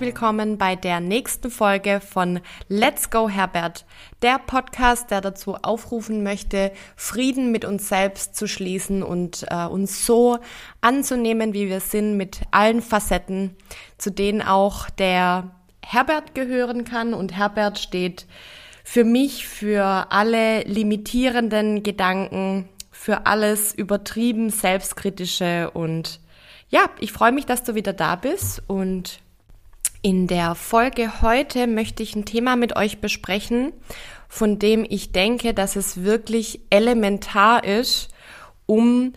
willkommen bei der nächsten Folge von Let's Go Herbert, der Podcast, der dazu aufrufen möchte, Frieden mit uns selbst zu schließen und äh, uns so anzunehmen, wie wir sind, mit allen Facetten, zu denen auch der Herbert gehören kann. Und Herbert steht für mich für alle limitierenden Gedanken, für alles übertrieben selbstkritische und ja, ich freue mich, dass du wieder da bist und in der Folge heute möchte ich ein Thema mit euch besprechen, von dem ich denke, dass es wirklich elementar ist, um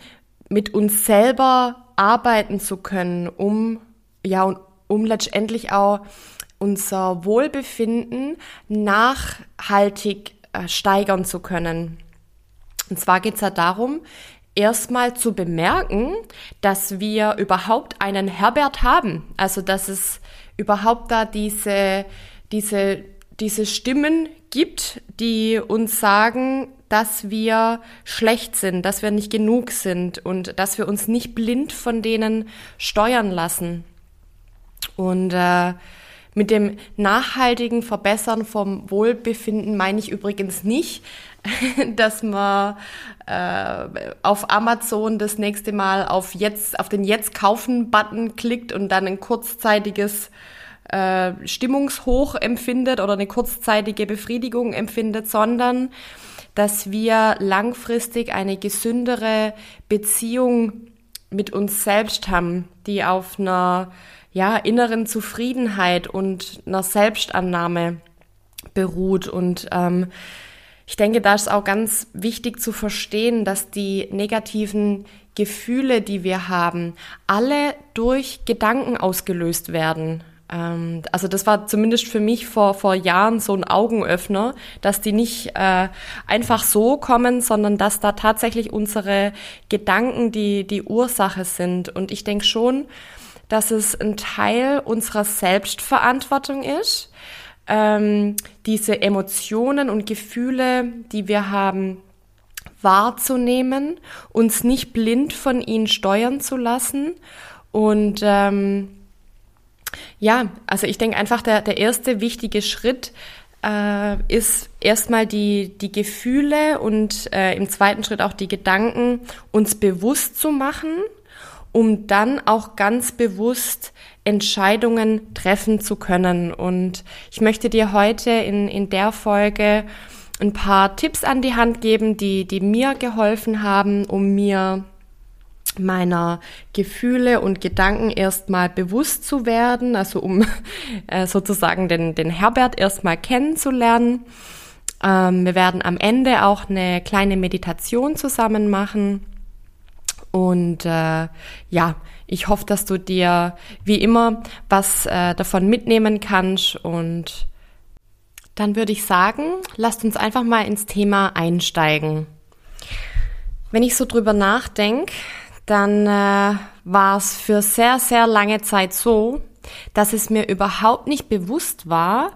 mit uns selber arbeiten zu können, um ja um letztendlich auch unser Wohlbefinden nachhaltig äh, steigern zu können. Und zwar geht es ja darum, erstmal zu bemerken, dass wir überhaupt einen Herbert haben. Also dass es überhaupt da diese, diese, diese Stimmen gibt, die uns sagen, dass wir schlecht sind, dass wir nicht genug sind und dass wir uns nicht blind von denen steuern lassen. Und äh, mit dem nachhaltigen Verbessern vom Wohlbefinden meine ich übrigens nicht, dass man äh, auf Amazon das nächste Mal auf jetzt auf den jetzt kaufen Button klickt und dann ein kurzzeitiges äh, Stimmungshoch empfindet oder eine kurzzeitige Befriedigung empfindet, sondern dass wir langfristig eine gesündere Beziehung mit uns selbst haben, die auf einer ja, inneren Zufriedenheit und einer Selbstannahme beruht. Und ähm, ich denke, da ist auch ganz wichtig zu verstehen, dass die negativen Gefühle, die wir haben, alle durch Gedanken ausgelöst werden. Ähm, also das war zumindest für mich vor, vor Jahren so ein Augenöffner, dass die nicht äh, einfach so kommen, sondern dass da tatsächlich unsere Gedanken die, die Ursache sind. Und ich denke schon, dass es ein Teil unserer Selbstverantwortung ist, ähm, diese Emotionen und Gefühle, die wir haben, wahrzunehmen, uns nicht blind von ihnen steuern zu lassen. Und ähm, ja, also ich denke einfach, der, der erste wichtige Schritt äh, ist erstmal die, die Gefühle und äh, im zweiten Schritt auch die Gedanken uns bewusst zu machen um dann auch ganz bewusst Entscheidungen treffen zu können. Und ich möchte dir heute in, in der Folge ein paar Tipps an die Hand geben, die, die mir geholfen haben, um mir meiner Gefühle und Gedanken erstmal bewusst zu werden, also um äh, sozusagen den, den Herbert erstmal kennenzulernen. Ähm, wir werden am Ende auch eine kleine Meditation zusammen machen und äh, ja, ich hoffe, dass du dir wie immer was äh, davon mitnehmen kannst. Und dann würde ich sagen, lasst uns einfach mal ins Thema einsteigen. Wenn ich so drüber nachdenke, dann äh, war es für sehr, sehr lange Zeit so, dass es mir überhaupt nicht bewusst war,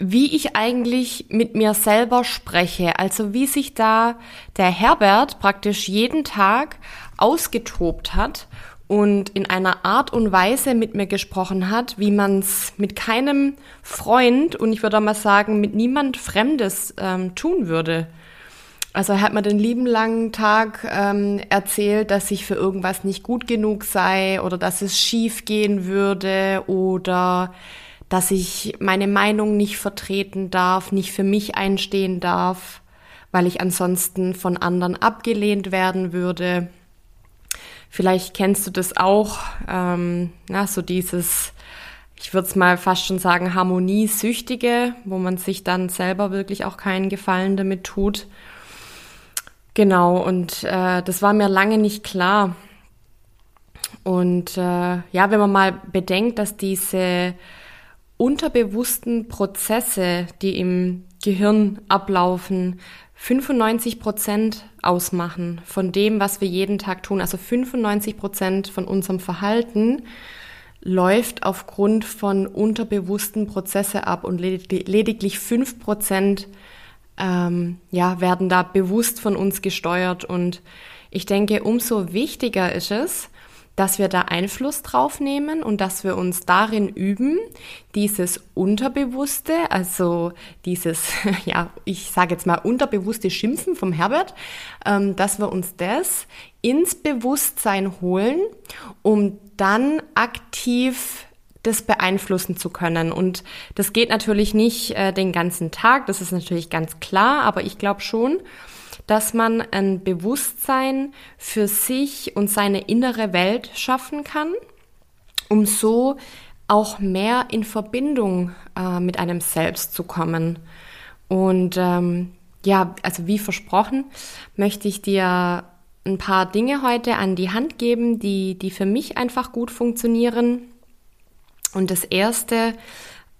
wie ich eigentlich mit mir selber spreche. Also wie sich da der Herbert praktisch jeden Tag ausgetobt hat und in einer Art und Weise mit mir gesprochen hat, wie man es mit keinem Freund und ich würde auch mal sagen, mit niemand Fremdes ähm, tun würde. Also er hat mir den lieben langen Tag ähm, erzählt, dass ich für irgendwas nicht gut genug sei oder dass es schief gehen würde oder dass ich meine Meinung nicht vertreten darf, nicht für mich einstehen darf, weil ich ansonsten von anderen abgelehnt werden würde. Vielleicht kennst du das auch, ähm, na, so dieses, ich würde es mal fast schon sagen, Harmoniesüchtige, wo man sich dann selber wirklich auch keinen Gefallen damit tut. Genau, und äh, das war mir lange nicht klar. Und äh, ja, wenn man mal bedenkt, dass diese unterbewussten Prozesse, die im Gehirn ablaufen, 95 Prozent ausmachen von dem, was wir jeden Tag tun. Also 95 Prozent von unserem Verhalten läuft aufgrund von unterbewussten Prozesse ab und lediglich fünf Prozent ähm, ja, werden da bewusst von uns gesteuert. Und ich denke, umso wichtiger ist es, dass wir da Einfluss drauf nehmen und dass wir uns darin üben, dieses Unterbewusste, also dieses, ja, ich sage jetzt mal unterbewusste Schimpfen vom Herbert, ähm, dass wir uns das ins Bewusstsein holen, um dann aktiv das beeinflussen zu können. Und das geht natürlich nicht äh, den ganzen Tag, das ist natürlich ganz klar, aber ich glaube schon, dass man ein Bewusstsein für sich und seine innere Welt schaffen kann, um so auch mehr in Verbindung äh, mit einem selbst zu kommen. Und ähm, ja, also wie versprochen, möchte ich dir ein paar Dinge heute an die Hand geben, die, die für mich einfach gut funktionieren. Und das erste,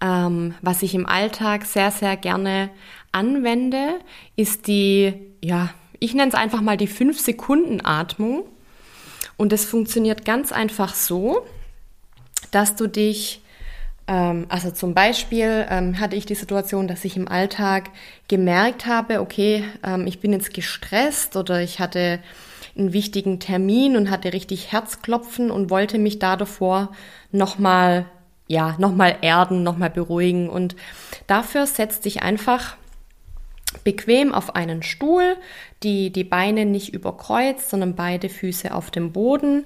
ähm, was ich im Alltag sehr, sehr gerne anwende, ist die, ja, ich nenne es einfach mal die 5-Sekunden-Atmung. Und es funktioniert ganz einfach so, dass du dich, ähm, also zum Beispiel ähm, hatte ich die Situation, dass ich im Alltag gemerkt habe, okay, ähm, ich bin jetzt gestresst oder ich hatte einen wichtigen Termin und hatte richtig Herzklopfen und wollte mich da davor nochmal, ja, nochmal erden, nochmal beruhigen. Und dafür setzt dich einfach bequem auf einen Stuhl, die, die Beine nicht überkreuzt, sondern beide Füße auf dem Boden.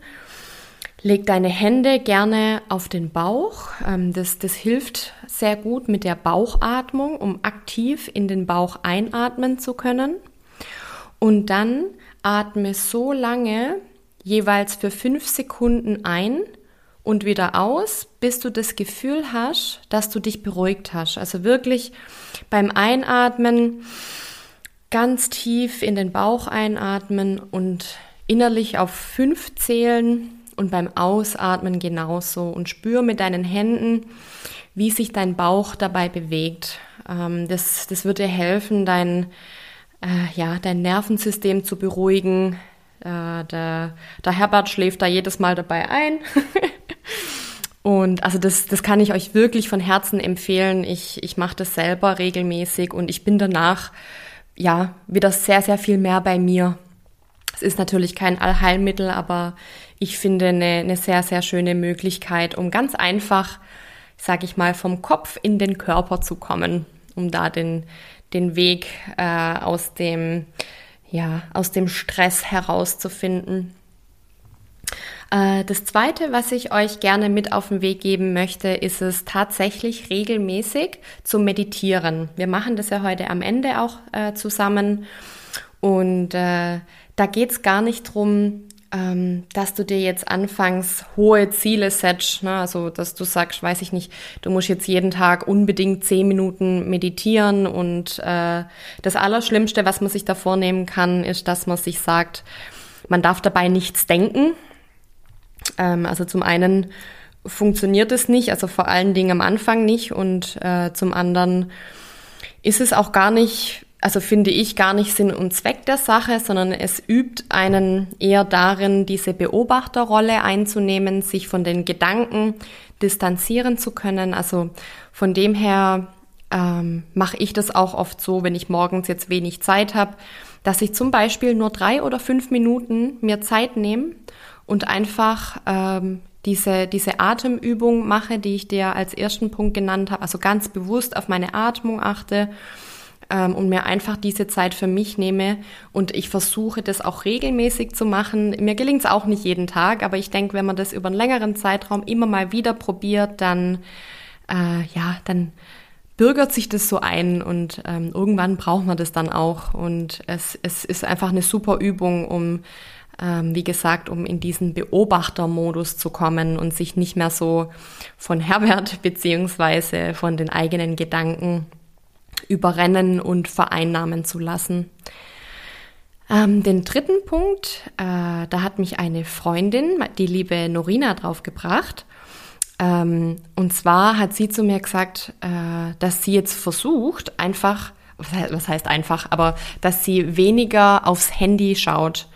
Leg deine Hände gerne auf den Bauch. Ähm, das, das hilft sehr gut mit der Bauchatmung, um aktiv in den Bauch einatmen zu können. Und dann atme so lange jeweils für fünf Sekunden ein und wieder aus, bis du das Gefühl hast, dass du dich beruhigt hast. Also wirklich beim Einatmen ganz tief in den Bauch einatmen und innerlich auf fünf zählen und beim Ausatmen genauso und spür mit deinen Händen, wie sich dein Bauch dabei bewegt. Ähm, das, das wird dir helfen, dein, äh, ja, dein Nervensystem zu beruhigen. Äh, der, der Herbert schläft da jedes Mal dabei ein. Und also das, das kann ich euch wirklich von Herzen empfehlen. Ich, ich mache das selber regelmäßig und ich bin danach ja wieder sehr, sehr viel mehr bei mir. Es ist natürlich kein Allheilmittel, aber ich finde eine, eine sehr, sehr schöne Möglichkeit, um ganz einfach, sage ich mal, vom Kopf in den Körper zu kommen, um da den, den Weg äh, aus dem ja aus dem Stress herauszufinden. Äh, das zweite, was ich euch gerne mit auf den Weg geben möchte, ist es tatsächlich regelmäßig zu meditieren. Wir machen das ja heute am Ende auch äh, zusammen. Und äh, da geht es gar nicht drum, ähm, dass du dir jetzt anfangs hohe Ziele setzt. Ne? Also, dass du sagst, weiß ich nicht, du musst jetzt jeden Tag unbedingt zehn Minuten meditieren. Und äh, das Allerschlimmste, was man sich da vornehmen kann, ist, dass man sich sagt, man darf dabei nichts denken. Ähm, also zum einen funktioniert es nicht, also vor allen Dingen am Anfang nicht und äh, zum anderen ist es auch gar nicht, also finde ich gar nicht Sinn und Zweck der Sache, sondern es übt einen eher darin, diese Beobachterrolle einzunehmen, sich von den Gedanken distanzieren zu können. Also von dem her ähm, mache ich das auch oft so, wenn ich morgens jetzt wenig Zeit habe, dass ich zum Beispiel nur drei oder fünf Minuten mir Zeit nehme und einfach ähm, diese, diese Atemübung mache, die ich dir als ersten Punkt genannt habe, also ganz bewusst auf meine Atmung achte ähm, und mir einfach diese Zeit für mich nehme und ich versuche das auch regelmäßig zu machen. Mir gelingt es auch nicht jeden Tag, aber ich denke, wenn man das über einen längeren Zeitraum immer mal wieder probiert, dann äh, ja, dann bürgert sich das so ein und ähm, irgendwann braucht man das dann auch und es, es ist einfach eine super Übung, um wie gesagt, um in diesen Beobachtermodus zu kommen und sich nicht mehr so von Herbert beziehungsweise von den eigenen Gedanken überrennen und vereinnahmen zu lassen. Ähm, den dritten Punkt, äh, da hat mich eine Freundin, die liebe Norina, draufgebracht. Ähm, und zwar hat sie zu mir gesagt, äh, dass sie jetzt versucht, einfach, was heißt einfach, aber dass sie weniger aufs Handy schaut.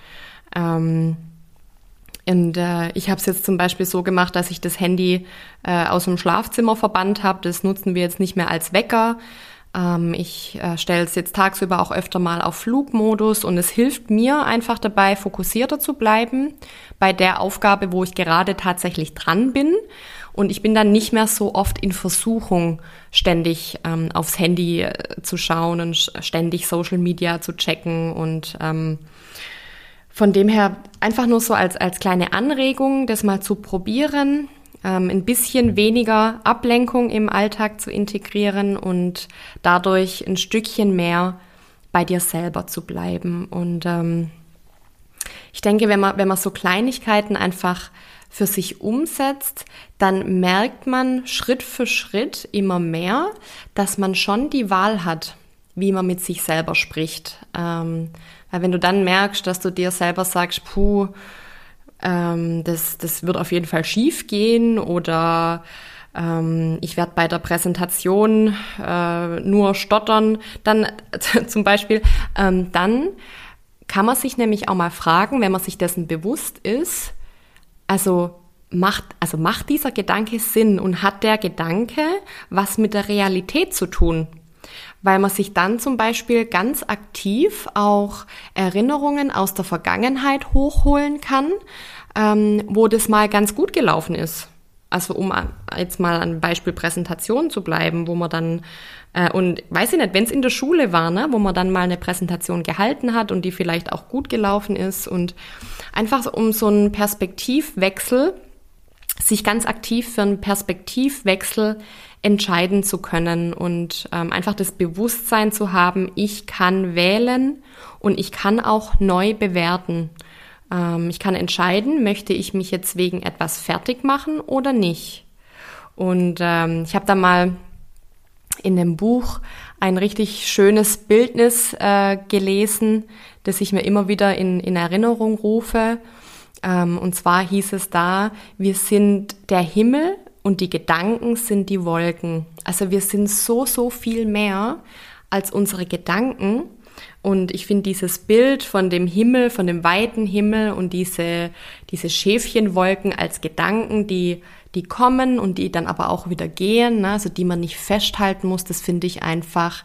Ähm, und äh, ich habe es jetzt zum Beispiel so gemacht, dass ich das Handy äh, aus dem Schlafzimmer verbannt habe. Das nutzen wir jetzt nicht mehr als Wecker. Ähm, ich äh, stelle es jetzt tagsüber auch öfter mal auf Flugmodus und es hilft mir einfach dabei, fokussierter zu bleiben bei der Aufgabe, wo ich gerade tatsächlich dran bin. Und ich bin dann nicht mehr so oft in Versuchung, ständig ähm, aufs Handy äh, zu schauen und ständig Social Media zu checken. Und ähm, von dem her einfach nur so als, als kleine Anregung, das mal zu probieren, ähm, ein bisschen weniger Ablenkung im Alltag zu integrieren und dadurch ein Stückchen mehr bei dir selber zu bleiben. Und ähm, ich denke, wenn man, wenn man so Kleinigkeiten einfach für sich umsetzt, dann merkt man Schritt für Schritt immer mehr, dass man schon die Wahl hat, wie man mit sich selber spricht. Ähm, weil wenn du dann merkst, dass du dir selber sagst, puh, ähm, das, das wird auf jeden Fall schief gehen oder ähm, ich werde bei der Präsentation äh, nur stottern, dann zum Beispiel, ähm, dann kann man sich nämlich auch mal fragen, wenn man sich dessen bewusst ist, also macht, also macht dieser Gedanke Sinn und hat der Gedanke was mit der Realität zu tun? Weil man sich dann zum Beispiel ganz aktiv auch Erinnerungen aus der Vergangenheit hochholen kann, ähm, wo das mal ganz gut gelaufen ist. Also um jetzt mal an Beispiel Präsentation zu bleiben, wo man dann äh, und weiß ich nicht, wenn es in der Schule war, ne, wo man dann mal eine Präsentation gehalten hat und die vielleicht auch gut gelaufen ist und einfach um so einen Perspektivwechsel, sich ganz aktiv für einen Perspektivwechsel entscheiden zu können und ähm, einfach das Bewusstsein zu haben, ich kann wählen und ich kann auch neu bewerten. Ähm, ich kann entscheiden, möchte ich mich jetzt wegen etwas fertig machen oder nicht. Und ähm, ich habe da mal in dem Buch ein richtig schönes Bildnis äh, gelesen, das ich mir immer wieder in, in Erinnerung rufe. Ähm, und zwar hieß es da, wir sind der Himmel und die Gedanken sind die Wolken. Also wir sind so, so viel mehr als unsere Gedanken. Und ich finde dieses Bild von dem Himmel, von dem weiten Himmel und diese, diese Schäfchenwolken als Gedanken, die die kommen und die dann aber auch wieder gehen, ne? also die man nicht festhalten muss, das finde ich einfach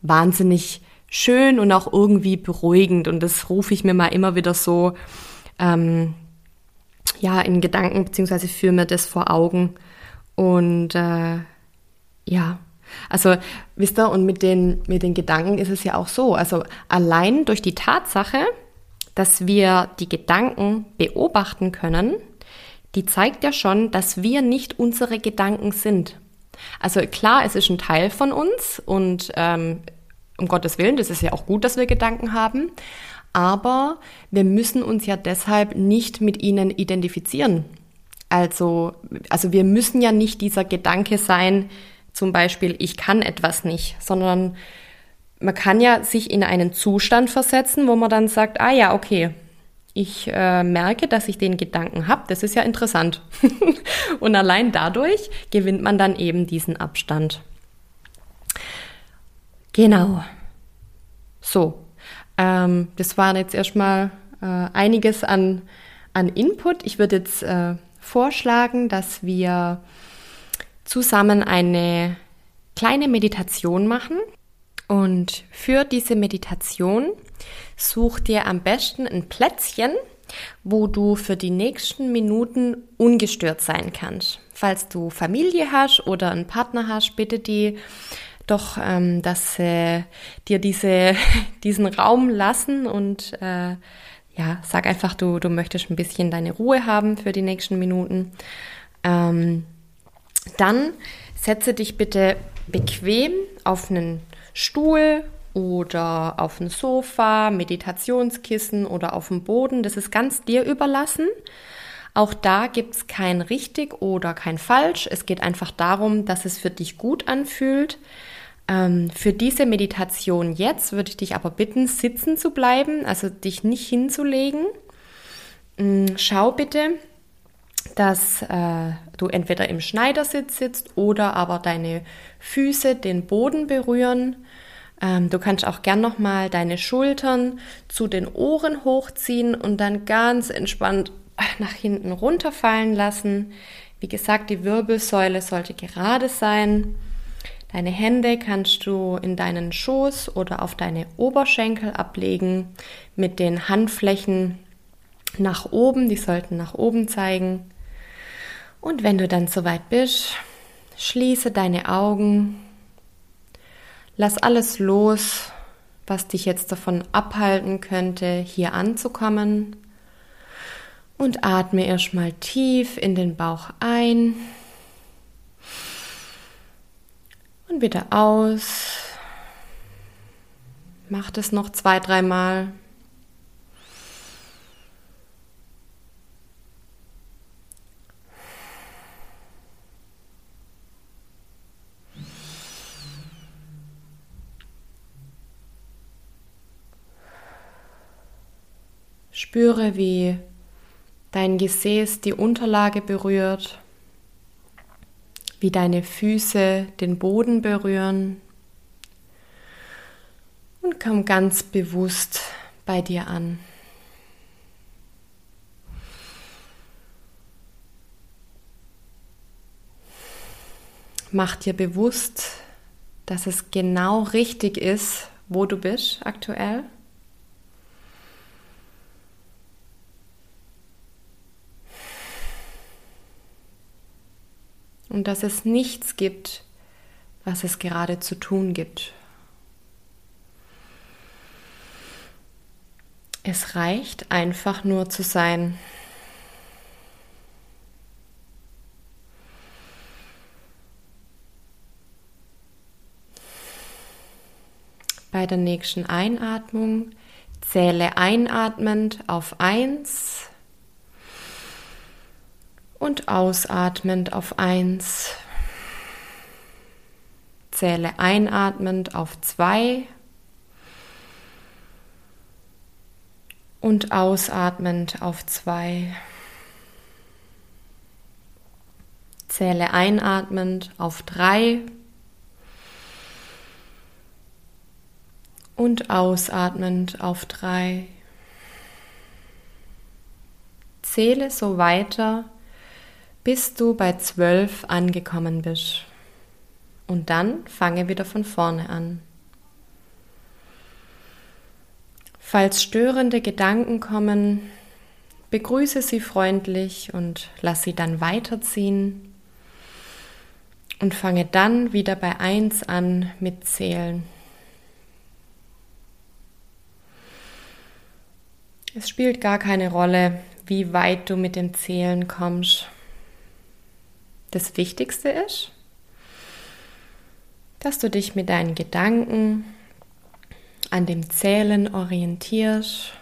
wahnsinnig schön und auch irgendwie beruhigend. Und das rufe ich mir mal immer wieder so ähm, ja in Gedanken beziehungsweise führe mir das vor Augen. Und äh, ja, also wisst ihr, und mit den, mit den Gedanken ist es ja auch so. Also allein durch die Tatsache, dass wir die Gedanken beobachten können, die zeigt ja schon, dass wir nicht unsere Gedanken sind. Also klar, es ist ein Teil von uns und ähm, um Gottes Willen, das ist ja auch gut, dass wir Gedanken haben, aber wir müssen uns ja deshalb nicht mit ihnen identifizieren. Also, also wir müssen ja nicht dieser Gedanke sein, zum Beispiel, ich kann etwas nicht, sondern man kann ja sich in einen Zustand versetzen, wo man dann sagt, ah ja, okay, ich äh, merke, dass ich den Gedanken habe. Das ist ja interessant. und allein dadurch gewinnt man dann eben diesen Abstand. Genau. So, ähm, das waren jetzt erstmal äh, einiges an, an Input. Ich würde jetzt äh, vorschlagen, dass wir zusammen eine kleine Meditation machen. Und für diese Meditation Such dir am besten ein Plätzchen, wo du für die nächsten Minuten ungestört sein kannst. Falls du Familie hast oder einen Partner hast, bitte die doch, ähm, dass äh, dir diese, diesen Raum lassen und äh, ja, sag einfach, du, du möchtest ein bisschen deine Ruhe haben für die nächsten Minuten. Ähm, dann setze dich bitte bequem auf einen Stuhl oder auf dem Sofa, Meditationskissen oder auf dem Boden. Das ist ganz dir überlassen. Auch da gibt es kein richtig oder kein falsch. Es geht einfach darum, dass es für dich gut anfühlt. Ähm, für diese Meditation jetzt würde ich dich aber bitten, sitzen zu bleiben, also dich nicht hinzulegen. Ähm, schau bitte, dass äh, du entweder im Schneidersitz sitzt oder aber deine Füße den Boden berühren ähm, du kannst auch gern nochmal deine Schultern zu den Ohren hochziehen und dann ganz entspannt nach hinten runterfallen lassen. Wie gesagt, die Wirbelsäule sollte gerade sein. Deine Hände kannst du in deinen Schoß oder auf deine Oberschenkel ablegen mit den Handflächen nach oben, die sollten nach oben zeigen. Und wenn du dann soweit bist, schließe deine Augen, lass alles los, was dich jetzt davon abhalten könnte, hier anzukommen. Und atme erstmal tief in den Bauch ein und wieder aus. Mach das noch zwei, dreimal. Spüre, wie dein Gesäß die Unterlage berührt, wie deine Füße den Boden berühren und komm ganz bewusst bei dir an. Mach dir bewusst, dass es genau richtig ist, wo du bist aktuell. Und dass es nichts gibt, was es gerade zu tun gibt. Es reicht einfach nur zu sein. Bei der nächsten Einatmung zähle einatmend auf 1 und ausatmend auf 1. Zähle einatmend auf 2 und ausatmend auf 2. Zähle einatmend auf 3 und ausatmend auf 3. Zähle so weiter, bis du bei zwölf angekommen bist. Und dann fange wieder von vorne an. Falls störende Gedanken kommen, begrüße sie freundlich und lass sie dann weiterziehen und fange dann wieder bei 1 an mit Zählen. Es spielt gar keine Rolle, wie weit du mit dem Zählen kommst. Das Wichtigste ist, dass du dich mit deinen Gedanken an dem Zählen orientierst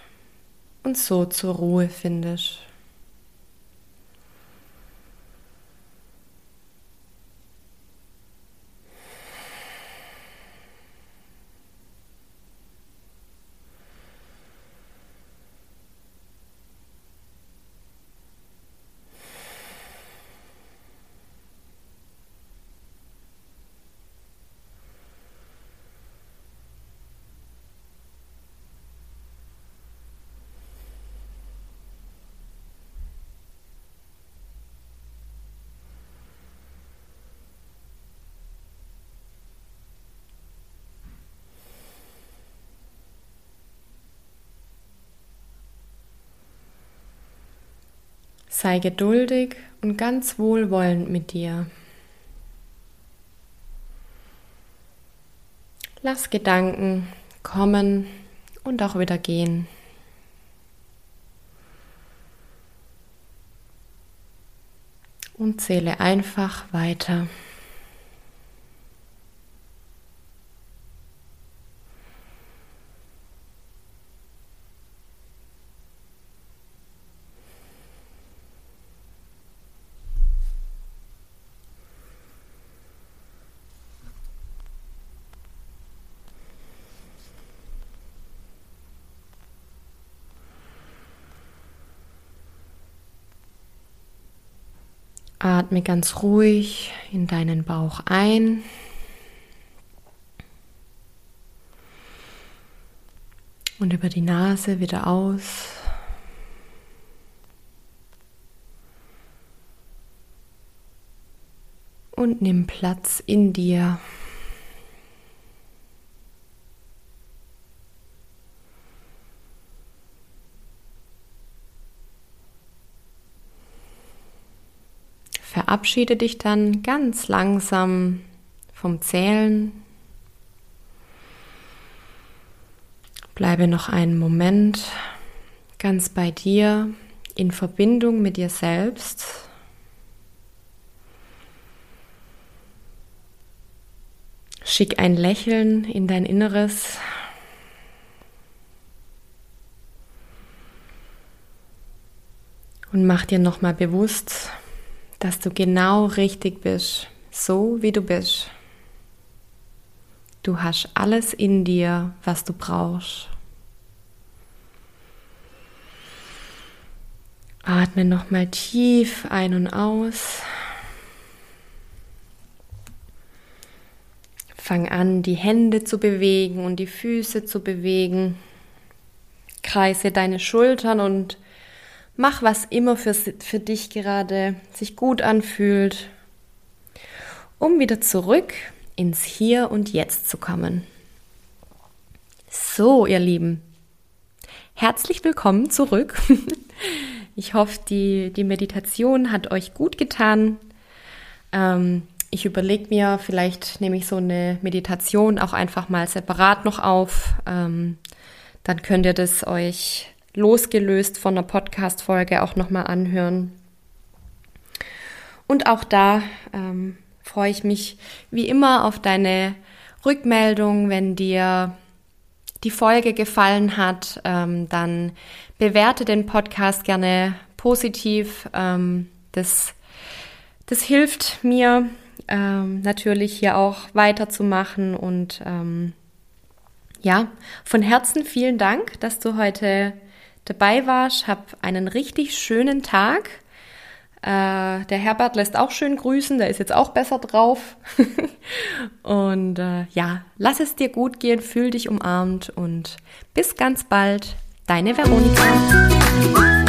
und so zur Ruhe findest. Sei geduldig und ganz wohlwollend mit dir. Lass Gedanken kommen und auch wieder gehen. Und zähle einfach weiter. Atme ganz ruhig in deinen Bauch ein. Und über die Nase wieder aus. Und nimm Platz in dir. Verabschiede dich dann ganz langsam vom Zählen. Bleibe noch einen Moment ganz bei dir in Verbindung mit dir selbst. Schick ein Lächeln in dein Inneres. Und mach dir nochmal bewusst, dass du genau richtig bist, so wie du bist. Du hast alles in dir, was du brauchst. Atme nochmal tief ein und aus. Fang an, die Hände zu bewegen und die Füße zu bewegen. Kreise deine Schultern und mach was immer für, für dich gerade sich gut anfühlt, um wieder zurück ins Hier und Jetzt zu kommen. So, ihr Lieben, herzlich willkommen zurück. Ich hoffe, die, die Meditation hat euch gut getan. Ähm, ich überlege mir, vielleicht nehme ich so eine Meditation auch einfach mal separat noch auf. Ähm, dann könnt ihr das euch losgelöst von einer Podcast-Folge auch nochmal anhören. Und auch da ähm, freue ich mich wie immer auf deine Rückmeldung, wenn dir die Folge gefallen hat, ähm, dann bewerte den Podcast gerne positiv. Ähm, das, das hilft mir, ähm, natürlich hier auch weiterzumachen. Und ähm, ja, von Herzen vielen Dank, dass du heute dabei warst. Hab einen richtig schönen Tag. Äh, der Herbert lässt auch schön grüßen, der ist jetzt auch besser drauf. und äh, ja, lass es dir gut gehen, fühl dich umarmt und bis ganz bald. Deine Veronika.